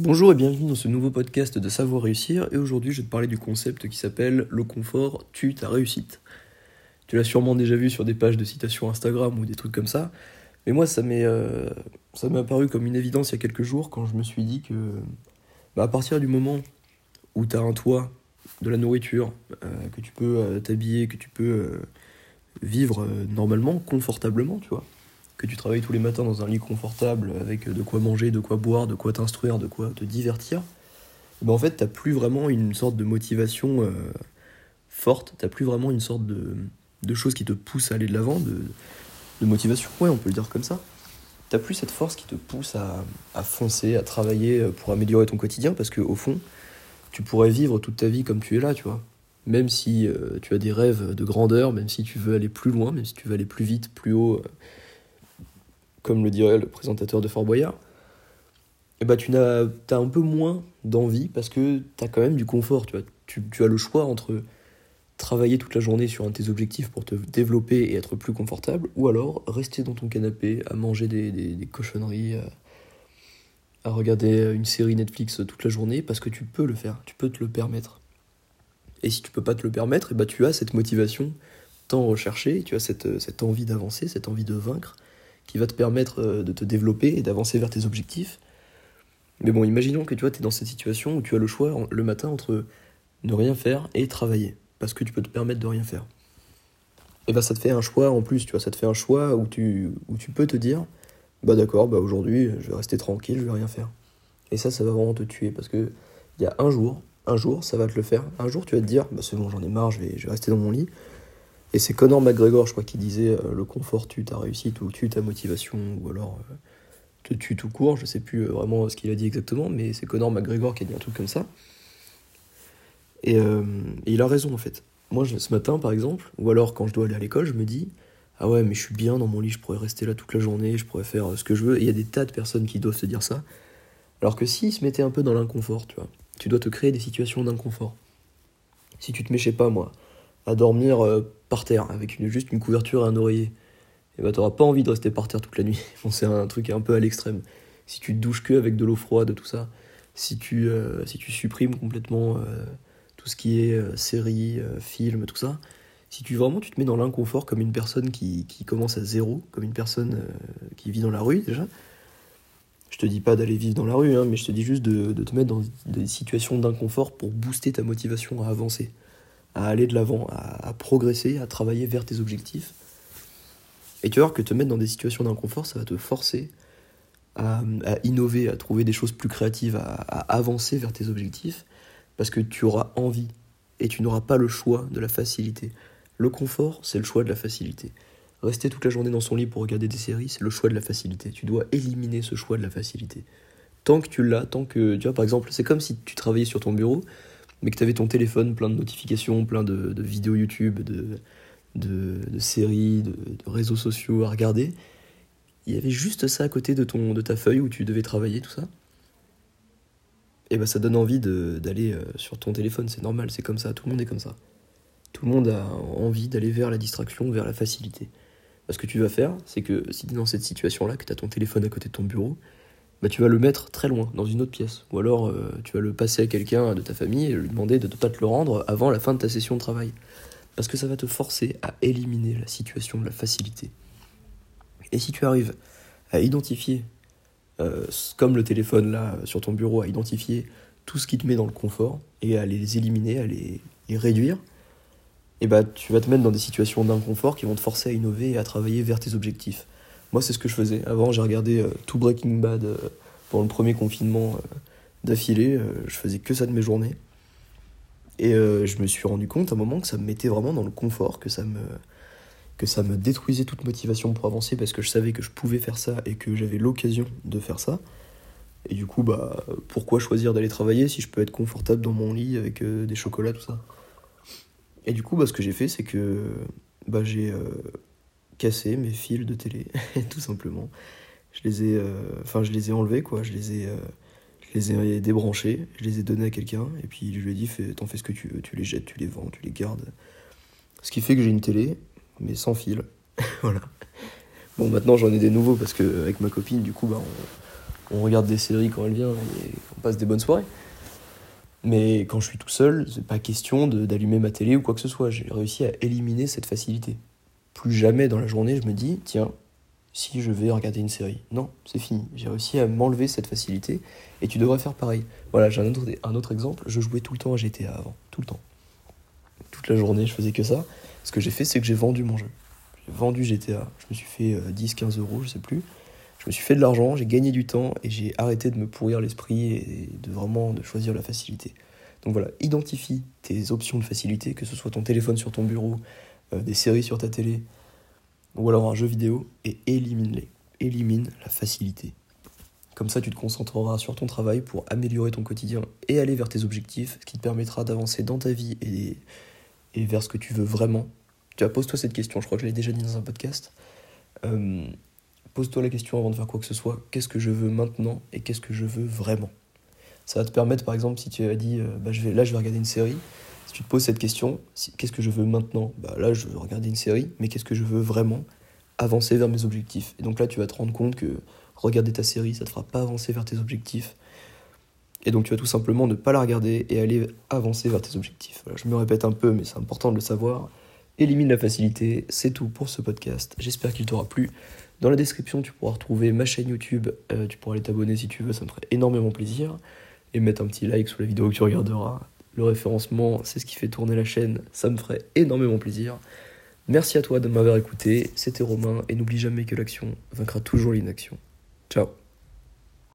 Bonjour et bienvenue dans ce nouveau podcast de Savoir Réussir et aujourd'hui je vais te parler du concept qui s'appelle le confort tue ta réussite. Tu l'as sûrement déjà vu sur des pages de citations Instagram ou des trucs comme ça, mais moi ça m'est euh, ça m'est apparu comme une évidence il y a quelques jours quand je me suis dit que bah, à partir du moment où tu as un toit, de la nourriture, euh, que tu peux euh, t'habiller, que tu peux vivre normalement, confortablement, tu vois, que tu travailles tous les matins dans un lit confortable avec de quoi manger, de quoi boire, de quoi t'instruire, de quoi te divertir, ben en fait, t'as plus vraiment une sorte de motivation euh, forte, t'as plus vraiment une sorte de, de chose qui te pousse à aller de l'avant, de, motivation, ouais, on peut le dire comme ça. T'as plus cette force qui te pousse à, foncer, à travailler pour améliorer ton quotidien, parce que au fond, tu pourrais vivre toute ta vie comme tu es là, tu vois. Même si euh, tu as des rêves de grandeur, même si tu veux aller plus loin, même si tu veux aller plus vite, plus haut. Euh, comme le dirait le présentateur de Fort Boyard, eh bah, tu as, as un peu moins d'envie parce que tu as quand même du confort. Tu, vois. Tu, as le choix entre travailler toute la journée sur un de tes objectifs pour te développer et être plus confortable, ou alors rester dans ton canapé à manger des, cochonneries, à, à, regarder une série Netflix toute la journée parce que tu peux le faire, tu peux te le permettre. Et si tu peux pas te le permettre, et eh bah, tu as cette motivation tant recherchée, tu as cette, cette envie d'avancer, cette envie de vaincre qui va te permettre euh, de te développer et d'avancer vers tes objectifs. Mais bon, imaginons que tu vois, es dans cette situation où tu as le choix le matin entre ne rien faire et travailler, parce que tu peux te permettre de rien faire. Et bah ça te fait un choix en plus, tu vois, ça te fait un choix où tu, où tu peux te dire, bah d'accord, bah aujourd'hui je vais rester tranquille, je vais rien faire. Et ça, ça va vraiment te tuer, parce que il y a un jour, un jour, ça va te le faire. Un jour, tu vas te dire, bah c'est bon, j'en ai marre, je je vais rester dans mon lit. Et c'est Conor McGregor, je crois, qui disait euh, le confort tue ta réussite ou tue ta motivation ou alors euh, te tue tout court. Je sais plus euh, vraiment ce qu'il a dit exactement, mais c'est Conor McGregor qui a dit un truc comme ça. Et, il a raison en fait. Moi, ce matin par exemple, ou alors quand je dois aller à l'école, je me dis Ah ouais, mais je suis bien dans mon lit, je pourrais rester là toute la journée, je pourrais faire ce que je veux. Il y a des tas de personnes qui doivent se dire ça. Alors que s'ils se mettaient un peu dans l'inconfort, tu vois, tu dois te créer des situations d'inconfort. Si tu te mets, je sais pas moi, à dormir par terre avec une, juste une couverture et un oreiller, et bah t'auras pas envie de rester par terre toute la nuit. C'est un truc un peu à l'extrême. Si tu te douches que avec de l'eau froide, tout ça, si tu, euh, si tu supprimes complètement euh, tout ce qui est série, film, tout ça, si tu vraiment tu te mets dans l'inconfort comme une personne qui, qui, commence à zéro, comme une personne qui vit dans la rue déjà, je te dis pas d'aller vivre dans la rue, hein, mais je te dis juste de, de te mettre dans des situations d'inconfort pour booster ta motivation à avancer à aller de l'avant, à, progresser, à travailler vers tes objectifs. Et tu vas voir que te mettre dans des situations d'inconfort, ça va te forcer à, innover, à trouver des choses plus créatives, à, avancer vers tes objectifs, parce que tu auras envie et tu n'auras pas le choix de la facilité. Le confort, c'est le choix de la facilité. Rester toute la journée dans son lit pour regarder des séries, c'est le choix de la facilité. Tu dois éliminer ce choix de la facilité. Tant que tu l'as, tant que, tu vois, par exemple, c'est comme si tu travaillais sur ton bureau, mais que tu avais ton téléphone plein de notifications, plein de, vidéos YouTube, de, de, séries, de, réseaux sociaux à regarder, il y avait juste ça à côté de, ton, de ta feuille où tu devais travailler, tout ça. Et bah ça donne envie d'aller euh, sur ton téléphone, c'est normal, c'est comme ça, tout le monde est comme ça. Tout le monde a envie d'aller vers la distraction, vers la facilité. ce que tu vas faire, c'est que si tu es dans cette situation-là, que tu as ton téléphone à côté de ton bureau, bah, tu vas le mettre très loin, dans une autre pièce. Ou alors euh, tu vas le passer à quelqu'un de ta famille et lui demander de ne pas te le rendre avant la fin de ta session de travail. Parce que ça va te forcer à éliminer la situation de la facilité. Et si tu arrives à identifier, euh, comme le téléphone là sur ton bureau, à identifier tout ce qui te met dans le confort et à les éliminer, à les, réduire, et bah tu vas te mettre dans des situations d'inconfort qui vont te forcer à innover et à travailler vers tes objectifs. Moi, c'est ce que je faisais. Avant, j'ai regardé euh, tout Breaking Bad euh, pendant le premier confinement euh, d'affilée. je faisais que ça de mes journées. Et je me suis rendu compte à un moment que ça me mettait vraiment dans le confort, que ça me, que ça me détruisait toute motivation pour avancer parce que je savais que je pouvais faire ça et que j'avais l'occasion de faire ça. Et du coup, bah, pourquoi choisir d'aller travailler si je peux être confortable dans mon lit avec des chocolats, tout ça? Et du coup, bah, ce que j'ai fait, c'est que bah, j'ai cassé mes fils de télé, tout simplement. Je les ai, euh, enfin, je les ai enlevés, quoi. Je les ai, euh, je les ai débranchés, je les ai donnés à quelqu'un, et puis je lui ai dit, t'en fais ce que tu veux, tu les jettes, tu les vends, tu les gardes. Ce qui fait que j'ai une télé, mais sans fil. voilà. Bon, maintenant j'en ai des nouveaux parce que avec ma copine, du coup, bah, on regarde des séries quand elle vient et on passe des bonnes soirées. Mais quand je suis tout seul, c'est pas question d'allumer ma télé ou quoi que ce soit. J'ai réussi à éliminer cette facilité. Plus jamais dans la journée, je me dis, tiens, si je vais regarder une série. Non, c'est fini. J'ai réussi à m'enlever cette facilité et tu devrais faire pareil. Voilà, j'ai un autre, un autre exemple. Je jouais tout le temps à GTA avant. Tout le temps. Toute la journée, je faisais que ça. Ce que j'ai fait, c'est que j'ai vendu mon jeu. J'ai vendu GTA. Je me suis fait 10-15 euh, euros, je sais plus. Je me suis fait de l'argent, j'ai gagné du temps et j'ai arrêté de me pourrir l'esprit et de vraiment de choisir la facilité. Donc voilà, identifie tes options de facilité, que ce soit ton téléphone sur ton bureau, des séries sur ta télé, ou alors un jeu vidéo, et élimine-les. Élimine la facilité. Comme ça, tu te concentreras sur ton travail pour améliorer ton quotidien et aller vers tes objectifs, ce qui te permettra d'avancer dans ta vie et, et vers ce que tu veux vraiment. Tu as pose-toi cette question, je crois que je l'ai déjà dit dans un podcast. Euh, pose-toi la question avant de faire quoi que ce soit. Qu'est-ce que je veux maintenant et qu'est-ce que je veux vraiment? Ça va te permettre, par exemple, si tu as dit, euh, bah, je vais, là, je vais regarder une série. Si tu te poses cette question, qu'est-ce que je veux maintenant? Bah, Là, je veux regarder une série, mais qu'est-ce que je veux vraiment Avancer vers mes objectifs? Et donc là, tu vas te rendre compte que regarder ta série, ça te fera pas avancer vers tes objectifs. Et donc tu vas tout simplement ne pas la regarder et aller avancer vers tes objectifs. je me répète un peu, mais c'est important de le savoir. Élimine la facilité, c'est tout pour ce podcast. J'espère qu'il t'aura plu. Dans la description, tu pourras retrouver ma chaîne YouTube. Euh, tu pourras aller t'abonner si tu veux, ça me ferait énormément plaisir. Et mettre un petit like sous la vidéo que tu regarderas. Le référencement, c'est ce qui fait tourner la chaîne. Ça me ferait énormément plaisir. Merci à toi de m'avoir écouté. C'était Romain. Et n'oublie jamais que l'action vaincra toujours l'inaction. Ciao